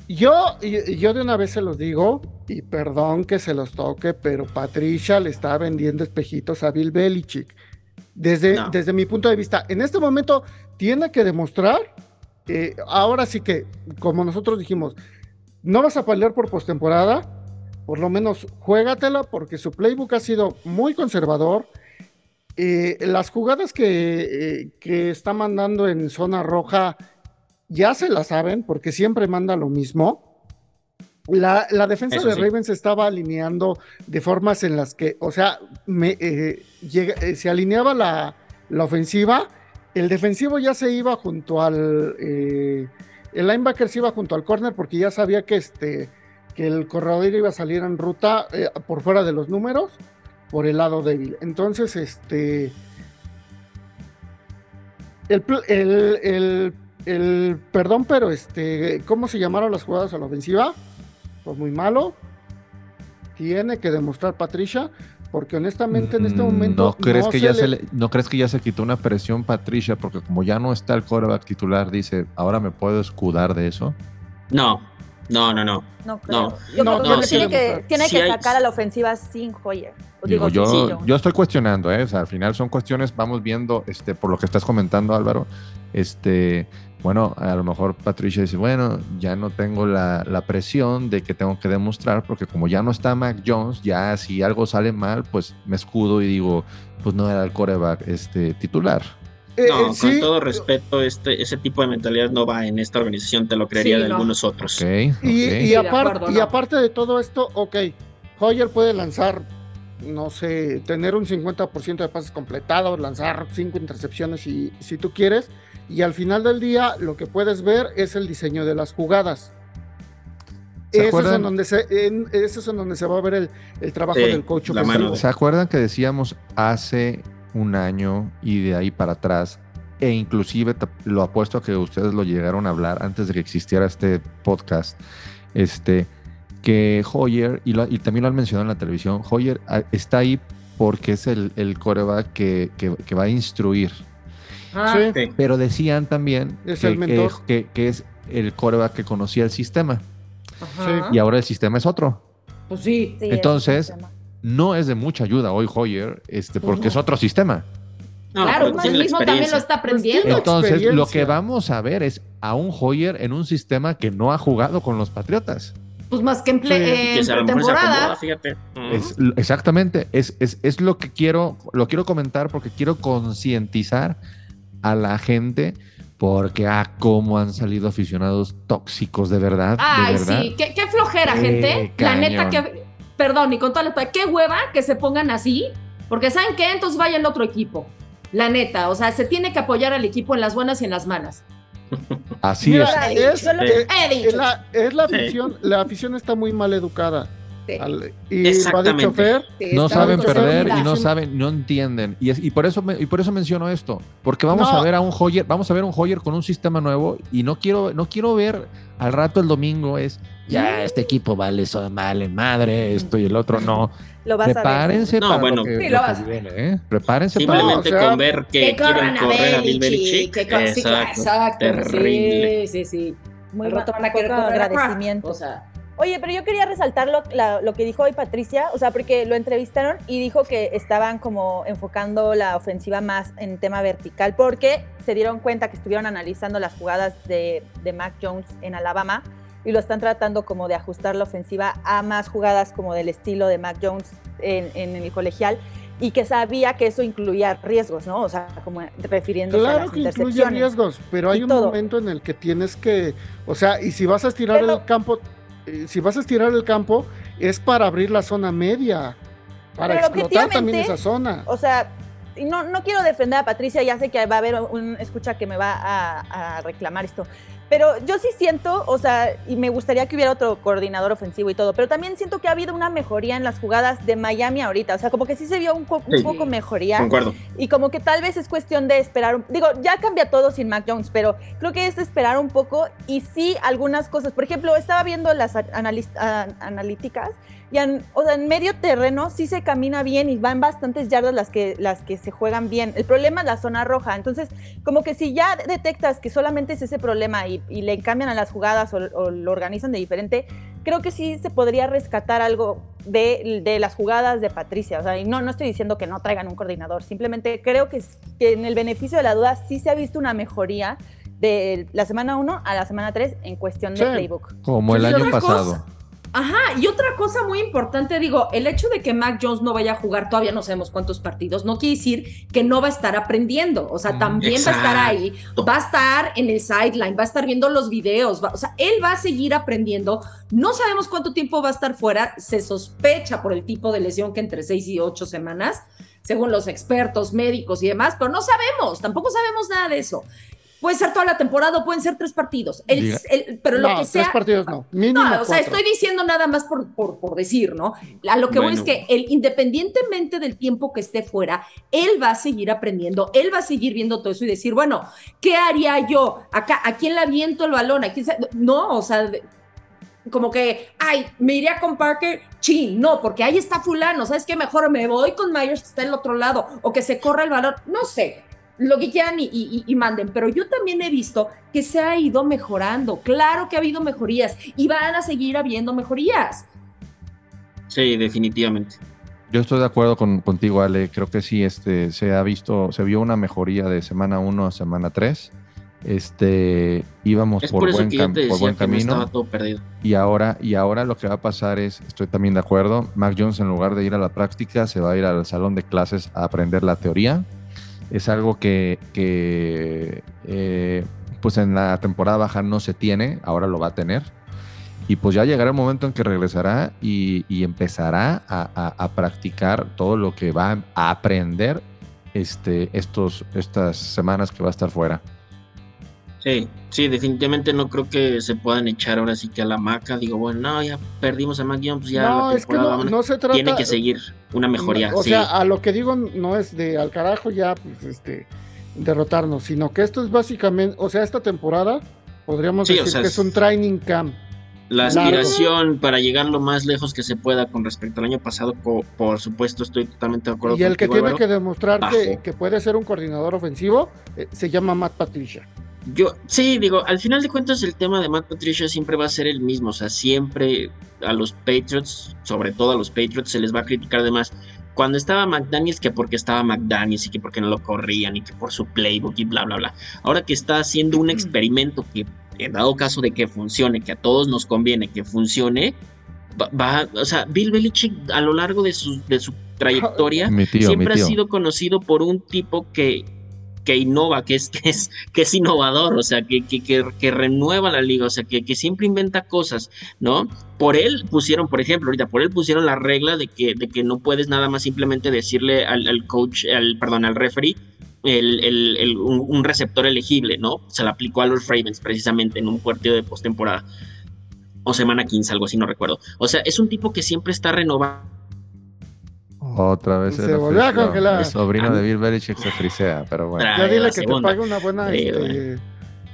Speaker 6: yo, yo de una vez se los digo, y perdón que se los toque, pero Patricia le está vendiendo espejitos a Bill Belichick. Desde,
Speaker 7: No.
Speaker 6: desde mi punto de vista, en este momento tiene que demostrar, eh, ahora sí que, como nosotros dijimos, no vas a pelear por postemporada, por lo menos juégatela, porque su playbook ha sido muy conservador. Eh, las jugadas que, eh, que está mandando en zona roja ya se la saben, porque siempre manda lo mismo. La, la defensa
Speaker 7: Eso
Speaker 6: de
Speaker 7: sí.
Speaker 6: Ravens estaba alineando de formas en las que, o sea, me, eh, llega- eh, se alineaba la, la ofensiva, el defensivo ya se iba junto al, el linebacker se iba junto al corner porque ya sabía que, este, que el corredor iba a salir en ruta eh, por fuera de los números, por el lado débil. Entonces, este, el, el, el- el- perdón, pero este, ¿cómo se llamaron las jugadas a la ofensiva? Pues muy malo. Tiene que demostrar Patricia, porque honestamente en este
Speaker 1: Mm,
Speaker 6: momento
Speaker 1: ¿No crees,
Speaker 6: no
Speaker 1: que
Speaker 6: se
Speaker 1: ya
Speaker 6: le-
Speaker 1: se le- ¿No crees que ya se quitó una presión Patricia? Porque como ya no está el quarterback titular, dice, ahora me puedo escudar de eso.
Speaker 7: No, no, no, no.
Speaker 4: No, creo.
Speaker 7: No.
Speaker 4: Yo
Speaker 6: No,
Speaker 4: creo
Speaker 7: no,
Speaker 4: que
Speaker 7: sí.
Speaker 4: tiene que, tiene
Speaker 7: Sí
Speaker 4: que
Speaker 7: hay-
Speaker 4: sacar a la ofensiva sin Hoyer.
Speaker 1: Digo,
Speaker 4: Digo,
Speaker 1: yo, yo estoy cuestionando, ¿eh? O sea, al final son cuestiones, vamos viendo, este, por lo que estás comentando, Álvaro, este, bueno, a lo mejor Patricia dice, bueno, ya no tengo la, la presión de que tengo que demostrar, porque como ya no está Mac Jones, ya si algo sale mal, pues me escudo y digo, pues no era el coreback este, titular.
Speaker 6: Eh,
Speaker 7: No,
Speaker 6: eh,
Speaker 7: con
Speaker 6: sí,
Speaker 7: todo respeto, este, ese tipo de mentalidad no va en esta organización, te lo creería
Speaker 5: Sí,
Speaker 7: de
Speaker 5: no.
Speaker 7: algunos otros.
Speaker 6: Y,
Speaker 1: ok.
Speaker 6: y
Speaker 5: de
Speaker 6: apar-
Speaker 5: acuerdo,
Speaker 6: y
Speaker 5: no.
Speaker 6: aparte de todo esto, ok, Hoyer puede lanzar, no sé, tener un 50% de pases completados, lanzar cinco intercepciones si, si tú quieres, y al final del día lo que puedes ver es el diseño de las jugadas.
Speaker 1: ¿Se
Speaker 6: Eso es, en donde se, en- eso es en donde se va a ver el, el trabajo
Speaker 7: Sí,
Speaker 6: del coach
Speaker 1: ¿Se acuerdan que decíamos hace un año y de ahí para atrás, e inclusive lo apuesto a que ustedes lo llegaron a hablar antes de que existiera este podcast, este, que Hoyer, y, lo- y también lo han mencionado en la televisión, Hoyer ah, está ahí porque es el, el coreback que, que- que va a instruir.
Speaker 5: Ah,
Speaker 6: Sí.
Speaker 1: Pero decían también
Speaker 6: Es
Speaker 1: que,
Speaker 6: el mentor.
Speaker 1: que- que- que es el coreback que conocía el sistema.
Speaker 5: ajá.
Speaker 1: Y ahora el sistema es otro.
Speaker 5: Pues sí.
Speaker 4: Sí,
Speaker 1: Entonces. No es de mucha ayuda hoy Hoyer, este, porque
Speaker 5: no.
Speaker 1: es otro sistema.
Speaker 7: No,
Speaker 5: claro, pues
Speaker 7: la
Speaker 5: mismo también lo está aprendiendo.
Speaker 1: Entonces, lo que vamos a ver es a un Hoyer en un sistema que no ha jugado con los Patriotas.
Speaker 5: Pues más que en, ple-
Speaker 6: Sí.
Speaker 7: Que
Speaker 5: en
Speaker 7: se- a lo mejor se acomoda,
Speaker 5: pretemporada.
Speaker 7: fíjate.
Speaker 1: Es, exactamente, es, es, es lo que quiero, lo quiero comentar porque quiero concientizar a la gente porque ah, cómo han salido aficionados tóxicos de verdad. de
Speaker 5: Ay,
Speaker 1: verdad.
Speaker 5: sí, qué, qué flojera,
Speaker 1: Qué
Speaker 5: gente. La
Speaker 1: cañón.
Speaker 5: neta que. Perdón, y con toda la. Qué hueva que se pongan así. Porque ¿saben qué? Entonces vayan a otro equipo. La neta, o sea, se tiene que apoyar al equipo en las buenas y en las malas.
Speaker 1: Así es.
Speaker 6: es, la, es la
Speaker 7: Sí.
Speaker 6: afición, la afición está muy mal educada.
Speaker 5: Sí.
Speaker 6: Al- y va de
Speaker 7: Exactamente.
Speaker 6: chofer.
Speaker 5: Sí,
Speaker 1: No saben perder y no saben, no entienden. Y, es- y por eso me- y por eso menciono esto, porque vamos
Speaker 6: No.
Speaker 1: a ver a un Hoyer, vamos a ver un Hoyer con un sistema nuevo y no quiero, no quiero ver al rato el domingo es ya este equipo vale so vale madre esto y el otro no.
Speaker 4: Lo vas a ver.
Speaker 1: Prepárense
Speaker 7: No,
Speaker 1: para
Speaker 7: bueno.
Speaker 1: que,
Speaker 5: Sí,
Speaker 1: lo
Speaker 5: vas-
Speaker 1: viene, ¿eh? Prepárense para
Speaker 7: Simplemente
Speaker 6: No, o sea,
Speaker 7: con ver que
Speaker 5: Que
Speaker 7: quieren
Speaker 5: corran a
Speaker 7: correr a Bill
Speaker 5: Belichick.
Speaker 7: Exacto.
Speaker 5: exacto.
Speaker 7: Terrible.
Speaker 5: Sí, sí, sí.
Speaker 4: Muy
Speaker 5: rato van a querer Kraft.
Speaker 4: agradecimiento.
Speaker 5: O sea,
Speaker 4: Oye, pero yo quería resaltar lo, la- lo que dijo hoy Patricia, o sea, porque lo entrevistaron y dijo que estaban como enfocando la ofensiva más en tema vertical, porque se dieron cuenta que estuvieron analizando las jugadas de, de Mac Jones en Alabama y lo están tratando como de ajustar la ofensiva a más jugadas como del estilo de Mac Jones en, en el colegial y que sabía que eso incluía riesgos, ¿no? O sea, como refiriéndose a
Speaker 6: Claro
Speaker 4: las
Speaker 6: que incluye
Speaker 4: intercepciones.
Speaker 6: riesgos, pero hay un
Speaker 4: todo.
Speaker 6: momento en el que tienes que, o sea, y si vas a estirar
Speaker 4: Pero-
Speaker 6: el campo, eh, si vas a estirar el campo, es para abrir la zona media, para
Speaker 4: Pero
Speaker 6: explotar también esa zona.
Speaker 4: O sea, no, no quiero defender a Patricia, ya sé que va a haber un escucha que me va a, a reclamar esto. Pero yo sí siento, o sea, y me gustaría que hubiera otro coordinador ofensivo y todo, pero también siento que ha habido una mejoría en las jugadas de Miami ahorita. O sea, como que sí se vio un, co- un
Speaker 7: Sí.
Speaker 4: poco mejoría.
Speaker 7: Concuerdo.
Speaker 4: Y como que tal vez es cuestión de esperar. un- Digo, ya cambia todo sin Mac Jones, pero creo que es esperar un poco y sí algunas cosas. Por ejemplo, estaba viendo las analíticas y en, o sea, en medio terreno sí se camina bien y van bastantes yardas las que, las que se juegan bien. El problema es la zona roja. Entonces, como que si ya detectas que solamente es ese problema y, y le cambian a las jugadas o, o lo organizan de diferente, creo que sí se podría rescatar algo de, de las jugadas de Patricia. O sea, y no, no estoy diciendo que no traigan un coordinador, simplemente creo que, en el beneficio de la duda sí se ha visto una mejoría de la semana 1 a la semana 3 en cuestión de playbook.
Speaker 1: como el año pasado.
Speaker 5: cosa- Ajá, y otra cosa muy importante, digo, el hecho de que Mac Jones no vaya a jugar todavía no sabemos cuántos partidos, no quiere decir que no va a estar aprendiendo, o sea,
Speaker 1: Mm,
Speaker 5: también va a estar ahí, va a estar en el sideline, va a estar viendo los videos, va- o sea, él va a seguir aprendiendo, no sabemos cuánto tiempo va a estar fuera, se sospecha por el tipo de lesión que entre seis y ocho semanas, según los expertos médicos y demás, pero no sabemos, tampoco sabemos nada de eso. Puede ser toda la temporada, o pueden ser tres partidos, El-
Speaker 1: Diga-
Speaker 5: el- pero lo
Speaker 6: no,
Speaker 5: que
Speaker 6: tres
Speaker 5: sea...
Speaker 6: partidos no, mínimo
Speaker 5: No, o sea,
Speaker 6: cuatro.
Speaker 5: estoy diciendo nada más por, por, por decir, ¿no? A lo que voy es que él, independientemente del tiempo que esté fuera, él va a seguir aprendiendo, él va a seguir viendo todo eso y decir, bueno, ¿qué haría yo? Acá, ¿a quién le aviento el balón? ¿A quién se- No, o sea, como que, ay, me iría con Parker, chin, no, porque ahí está fulano, ¿sabes qué? Mejor me voy con Myers que está en el otro lado, o que se corra el balón, no sé, lo que quieran y, y- y manden, pero yo también he visto que se ha ido mejorando, claro que ha habido mejorías y van a seguir habiendo mejorías.
Speaker 7: Sí, definitivamente.
Speaker 1: Yo estoy de acuerdo con, contigo, Ale. Creo que sí, este, se ha visto, se vio una mejoría de semana 1 a semana 3. Este, íbamos
Speaker 7: Es
Speaker 1: por, buen, cam- por camino.
Speaker 7: estaba todo perdido.
Speaker 1: Y ahora, y ahora lo que va a pasar es, estoy también de acuerdo, Mac Jones en lugar de ir a la práctica se va a ir al salón de clases a aprender la teoría. Es algo que, eh, pues en la temporada baja no se tiene, ahora lo va a tener. Y pues ya llegará el momento en que regresará y, empezará a, a- a practicar todo lo que va a aprender este, estos, estas semanas que va a estar fuera.
Speaker 7: Sí, sí, definitivamente no creo que se puedan echar ahora sí que a la maca. Digo, bueno, no, ya perdimos a Mac Jones, pues ya
Speaker 6: no,
Speaker 7: la
Speaker 6: es que no, se trata.
Speaker 7: Tiene que seguir una mejoría.
Speaker 6: O
Speaker 7: sí.
Speaker 6: sea, a lo que digo no es de al carajo ya, pues, este, derrotarnos, sino que esto es básicamente, o sea, esta temporada podríamos
Speaker 7: Sí, o
Speaker 6: decir
Speaker 7: sea,
Speaker 6: que
Speaker 7: es-
Speaker 6: un training camp.
Speaker 7: La
Speaker 6: Largo.
Speaker 7: aspiración para llegar lo más lejos que se pueda con respecto al año pasado, po- por, supuesto, estoy totalmente de acuerdo
Speaker 6: Y el que tiene
Speaker 7: Álvaro.
Speaker 6: que demostrar que puede ser un coordinador ofensivo eh, se llama Matt Patricia.
Speaker 7: Yo, sí, digo, al final de cuentas el tema de Matt Patricia siempre va a ser el mismo, o sea, siempre a los Patriots, sobre todo a los Patriots, se les va a criticar de más. Cuando estaba McDaniels, que porque estaba McDaniels y que porque no lo corrían y que por su playbook y bla, bla, bla. Ahora que está haciendo un experimento que, en dado caso de que funcione, que a todos nos conviene que funcione, va, va- o sea, Bill Belichick a lo largo de su, de su trayectoria
Speaker 1: tío,
Speaker 7: siempre ha sido conocido por un tipo que, que innova, que es, que es, que es innovador, o sea, que, que, que, renueva la liga, o sea, que, que siempre inventa cosas, ¿no? Por él pusieron, por ejemplo, ahorita por él pusieron la regla de que, de que no puedes nada más simplemente decirle al, coach, al, perdón, al referee, el, el- el- un, un receptor elegible, ¿no? Se la aplicó a los Ravens precisamente en un partido de postemporada. O semana 15, algo así, no recuerdo. O sea, es un tipo que siempre está renovando.
Speaker 1: Otra vez
Speaker 6: Se
Speaker 1: el
Speaker 6: volvió a
Speaker 1: friso.
Speaker 6: congelar.
Speaker 1: El sobrino
Speaker 7: Ah.
Speaker 1: de Bill Belichick se frisea, pero bueno.
Speaker 6: Ya
Speaker 7: Ah,
Speaker 6: dile que te pague una buena,
Speaker 7: Sí,
Speaker 6: este,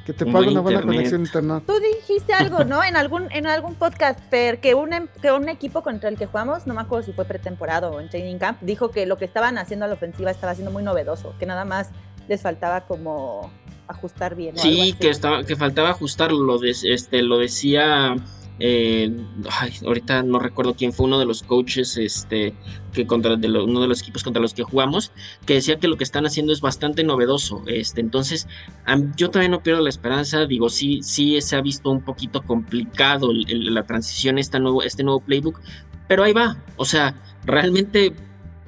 Speaker 6: que te
Speaker 7: Un
Speaker 6: pague
Speaker 7: buen
Speaker 6: una buena
Speaker 7: internet.
Speaker 6: conexión a internet.
Speaker 4: Tú dijiste algo, ¿no? En algún, en algún podcast, Fer, que un, em- que un equipo contra el que jugamos, no me acuerdo si fue pretemporada o en training camp, dijo que lo que estaban haciendo a la ofensiva estaba siendo muy novedoso, que nada más les faltaba como ajustar bien.
Speaker 7: Sí, que estaba, que faltaba ajustarlo, lo, de- este, lo decía, eh, ay, ahorita no recuerdo quién fue uno de los coaches, este, que contra de lo- uno de los equipos contra los que jugamos, que decía que lo que están haciendo es bastante novedoso, este, entonces, yo también no pierdo la esperanza, digo, sí, sí se ha visto un poquito complicado el- el- la transición, esta nuevo, este nuevo playbook, pero ahí va, o sea, realmente,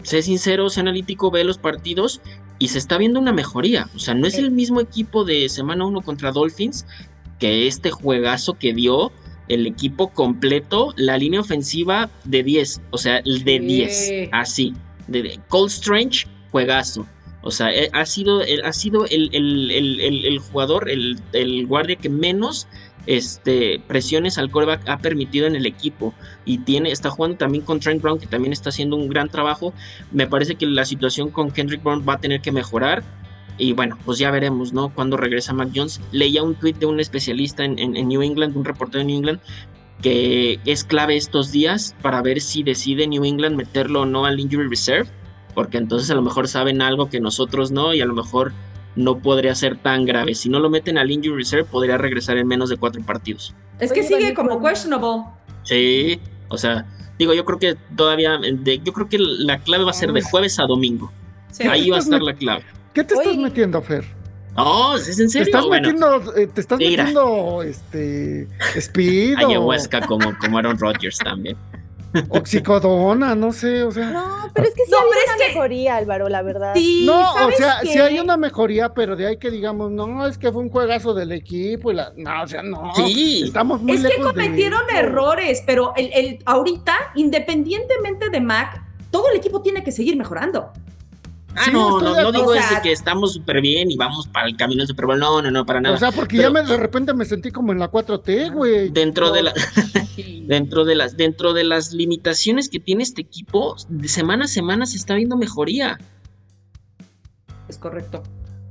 Speaker 7: sé sincero, sé analítico, ve los partidos y se está viendo una mejoría. O sea, no es el mismo equipo de semana 1 contra Dolphins que este juegazo que dio el equipo completo, la línea ofensiva de 10, o sea, el de
Speaker 5: Sí.
Speaker 7: 10, así. De, de- Cole Strange, juegazo. O sea, eh, ha sido, eh, ha sido el, el- el- jugador, el, el guardia que menos este, presiones al coreback ha permitido en el equipo. Y tiene, está jugando también con Trent Brown, que también está haciendo un gran trabajo. Me parece que la situación con Kendrick Brown va a tener que mejorar. Y bueno, pues ya veremos, ¿no? Cuando regresa Mac Jones. Leía un tweet de un especialista en, en- en New England, un reportero de New England, que es clave estos días para ver si decide New England meterlo o no al Injury Reserve. Porque entonces a lo mejor saben algo que nosotros no, y a lo mejor no podría ser tan grave. Si no lo meten al Injury Reserve, podría regresar en menos de cuatro partidos.
Speaker 5: Es que sigue como questionable.
Speaker 7: Sí, o sea, digo, yo creo que todavía, de- yo creo que la clave va a ser de jueves a domingo.
Speaker 5: Sí.
Speaker 7: Ahí va a estar la clave.
Speaker 6: ¿Qué te estás metiendo, Fer?
Speaker 7: No, ¿es en
Speaker 6: ¿Te
Speaker 7: serio?
Speaker 6: estás
Speaker 7: Bueno,
Speaker 6: metiendo, eh, te estás
Speaker 7: Mira.
Speaker 6: metiendo este speed o
Speaker 7: ayahuasca como, como Aaron Rodgers también.
Speaker 6: oxicodona, no sé, o sea.
Speaker 4: No, pero es que sí
Speaker 5: No,
Speaker 4: hay
Speaker 5: pero
Speaker 4: una
Speaker 5: es que-
Speaker 4: mejoría, Álvaro, la verdad.
Speaker 5: Sí,
Speaker 6: No, o
Speaker 5: ¿sabes
Speaker 6: sea,
Speaker 5: qué?
Speaker 6: sí hay una mejoría, pero de ahí que digamos, no, es que fue un juegazo del equipo y la. No, o sea, no.
Speaker 7: Sí.
Speaker 6: Estamos muy
Speaker 5: Es que
Speaker 6: lejos
Speaker 5: cometieron errores, pero el, el- ahorita, independientemente de Mac, todo el equipo tiene que seguir mejorando.
Speaker 7: Ah,
Speaker 6: Sí,
Speaker 7: no, no, no digo que estamos súper bien y vamos para el camino del Super Bowl. No, no, no, para nada.
Speaker 6: O sea, porque
Speaker 7: Pero-
Speaker 6: ya me, de repente me sentí como en la 4T, güey.
Speaker 7: dentro de la dentro de las dentro de las limitaciones que tiene este equipo de semana a semana se está viendo mejoría
Speaker 5: Es correcto.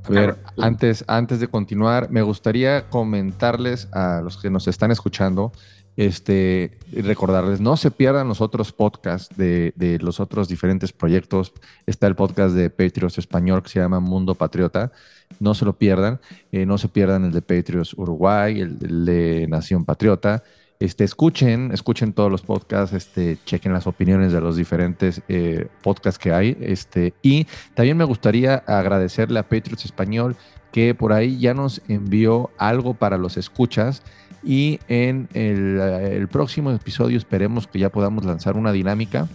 Speaker 1: A ver,
Speaker 7: tú.
Speaker 1: antes, antes de continuar, me gustaría comentarles a los que nos están escuchando, este, recordarles, no se pierdan los otros podcasts de, de los otros diferentes proyectos. Está el podcast de Patriots Español que se llama Mundo Patriota. No se lo pierdan. Eh, no se pierdan el de Patriots Uruguay, el, el de Nación Patriota. Este, escuchen, escuchen todos los podcasts, este, chequen las opiniones de los diferentes eh, podcasts que hay. Este, y también me gustaría agradecerle a Patriots Español que por ahí ya nos envió algo para los escuchas y en el, eh, el próximo episodio esperemos que ya podamos lanzar una dinámica.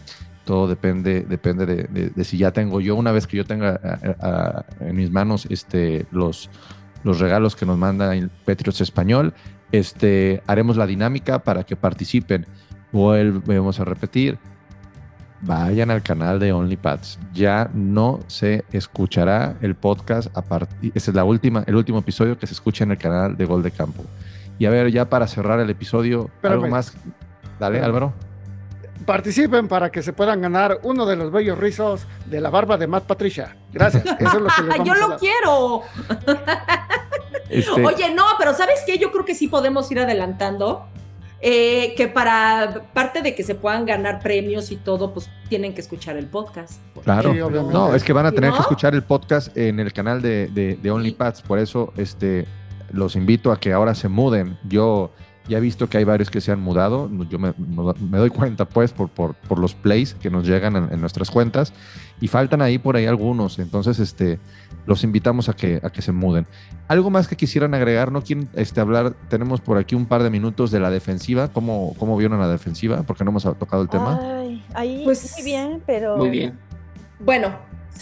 Speaker 1: Todo depende, depende de, si ya tengo yo, una vez que yo tenga en mis manos este, los, los regalos que nos manda el Patriots Español, este, haremos la dinámica para que participen. Volvemos a repetir, vayan al canal de OnlyPads. Ya no se escuchará el podcast a partir. Ese es la última, el último episodio que se escucha en el canal de Gol de Campo. Y a ver, ya para cerrar el episodio, algo más. Dale,
Speaker 6: Espérame.
Speaker 1: Álvaro.
Speaker 6: Participen para que se puedan ganar uno de los bellos rizos de la barba de Matt Patricia. Gracias. Eso es lo que les vamos
Speaker 5: Yo
Speaker 6: a
Speaker 5: lo
Speaker 6: dar.
Speaker 5: quiero.
Speaker 1: Este,
Speaker 5: Oye, no, pero ¿sabes qué? Yo creo que sí podemos ir adelantando Eh, que para parte de que se puedan ganar premios y todo, pues tienen que escuchar el podcast.
Speaker 1: Claro.
Speaker 6: Sí, obviamente.
Speaker 1: no, es que van a tener
Speaker 5: ¿No?
Speaker 1: que escuchar el podcast en el canal de, de, de OnlyPads. Por eso este, los invito a que ahora se muden. Yo ya he visto que hay varios que se han mudado. Yo me, me doy cuenta, pues, por, por, por los plays que nos llegan en, en nuestras cuentas. Y faltan ahí por ahí algunos. Entonces, este, los invitamos a que, a que se muden. ¿Algo más que quisieran agregar? ¿No quieren este, hablar? Tenemos por aquí un par de minutos de la defensiva. ¿Cómo, cómo vieron la defensiva? Porque no hemos tocado el tema.
Speaker 4: Ay, ahí
Speaker 5: Pues,
Speaker 4: muy bien, pero.
Speaker 7: Muy bien.
Speaker 5: Bueno,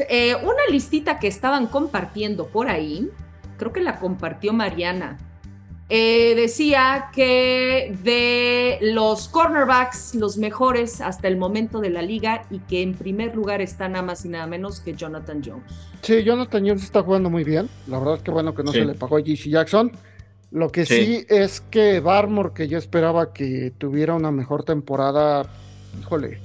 Speaker 5: eh, una listita que estaban compartiendo por ahí, creo que la compartió Mariana. eh, decía que de los cornerbacks, los mejores hasta el momento de la liga, y que en primer lugar está nada más y nada menos que Jonathan Jones.
Speaker 6: Sí, Jonathan Jones está jugando muy bien. La verdad es que bueno que no
Speaker 7: Sí.
Speaker 6: se le pagó a JC Jackson. Lo que sí.
Speaker 7: Sí.
Speaker 6: es que Barmore, que yo esperaba que tuviera una mejor temporada, híjole,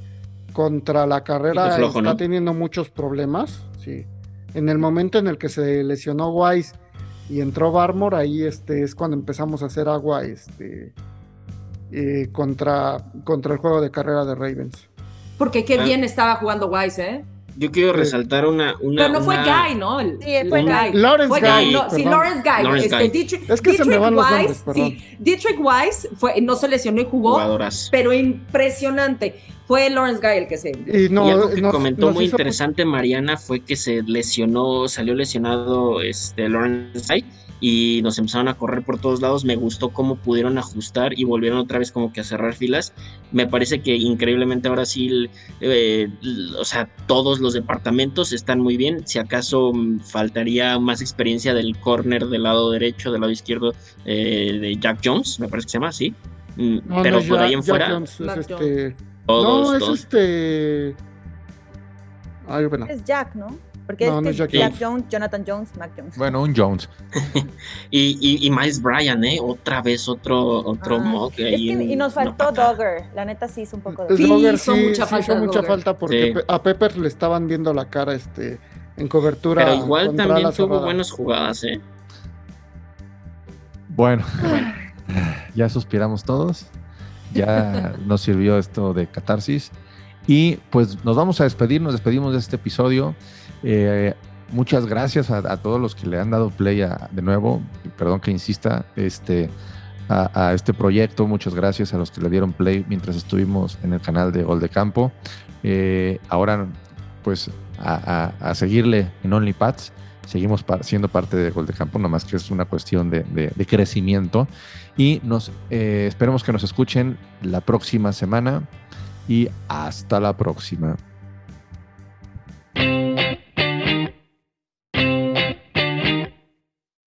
Speaker 6: contra la carrera
Speaker 7: flojo,
Speaker 6: está
Speaker 7: ¿no?
Speaker 6: teniendo muchos problemas. Sí. En el momento en el que se lesionó Wise y entró Barmore, ahí este, es cuando empezamos a hacer agua este, eh, contra, contra el juego de carrera de Ravens.
Speaker 5: Porque qué
Speaker 7: Ah.
Speaker 5: bien estaba jugando Wise, ¿eh?
Speaker 7: Yo quiero
Speaker 6: Sí.
Speaker 7: resaltar una. una
Speaker 5: Pero no fue
Speaker 7: una-
Speaker 5: Guy, ¿no? El-
Speaker 4: Sí, fue Guy.
Speaker 6: Lawrence
Speaker 5: Fue
Speaker 6: Guy,
Speaker 5: Guy, no, sí. Lawrence Guy.
Speaker 7: Lawrence
Speaker 5: este,
Speaker 7: Guy.
Speaker 5: Dietrich,
Speaker 6: Es que se me
Speaker 5: Dietrich
Speaker 6: van los nombres, perdón.
Speaker 5: sí, Dietrich Wise fue, no se lesionó y jugó,
Speaker 7: Jugadoras.
Speaker 5: pero impresionante. Fue Lawrence Guy el que se.
Speaker 6: Y, no,
Speaker 7: y algo que
Speaker 6: nos-
Speaker 7: comentó
Speaker 6: nos
Speaker 7: muy
Speaker 6: hizo-
Speaker 7: interesante Mariana fue que se lesionó, salió lesionado este Lawrence Guy, y nos empezaron a correr por todos lados. Me gustó cómo pudieron ajustar y volvieron otra vez como que a cerrar filas. Me parece que increíblemente ahora sí, eh, o sea, todos los departamentos están muy bien. Si acaso mm, faltaría más experiencia del corner del lado derecho, del lado izquierdo eh, de Jack Jones, me parece que se llama así. Mm,
Speaker 6: No,
Speaker 7: Pero
Speaker 6: no es
Speaker 7: por
Speaker 6: Jack-
Speaker 7: ahí en
Speaker 6: Jack
Speaker 7: fuera,
Speaker 6: Jones, es este...
Speaker 7: todos,
Speaker 6: no, es
Speaker 7: todos.
Speaker 6: este... Ay, bueno.
Speaker 4: Es Jack, ¿no? Porque
Speaker 6: No,
Speaker 4: es,
Speaker 6: no es Jack
Speaker 7: Jones.
Speaker 4: Jones, Jonathan Jones, Mac Jones.
Speaker 1: Bueno, un Jones.
Speaker 7: Y, y, y Miles Bryan, ¿eh? Otra vez otro, otro
Speaker 4: Ah,
Speaker 7: mock
Speaker 4: es
Speaker 7: ahí.
Speaker 4: que,
Speaker 7: en
Speaker 4: y nos faltó. Dogger. La neta sí hizo un poco de.
Speaker 6: El
Speaker 5: Sí,
Speaker 6: Dogger
Speaker 5: hizo
Speaker 6: sí,
Speaker 5: mucha
Speaker 6: sí
Speaker 5: falta
Speaker 6: hizo mucha
Speaker 5: Dogger.
Speaker 6: falta porque
Speaker 7: Sí.
Speaker 6: A Pepper le estaban viendo la cara este en cobertura.
Speaker 7: Pero igual también tuvo
Speaker 6: cerrada.
Speaker 7: buenas jugadas, ¿eh?
Speaker 1: Bueno, ya suspiramos todos. Ya nos sirvió esto de catarsis. Y pues nos vamos a despedir, nos despedimos de este episodio. Eh, muchas gracias a, todos los que le han dado play a- de nuevo. Perdón que insista este, a, este proyecto. Muchas gracias a los que le dieron play mientras estuvimos en el canal de Gol de Campo. Eh, ahora, pues, a, seguirle en OnlyPads. Seguimos siendo parte de Gol de Campo, nomás que es una cuestión de, de- de crecimiento. Y nos eh, esperemos que nos escuchen la próxima semana. Y hasta la próxima.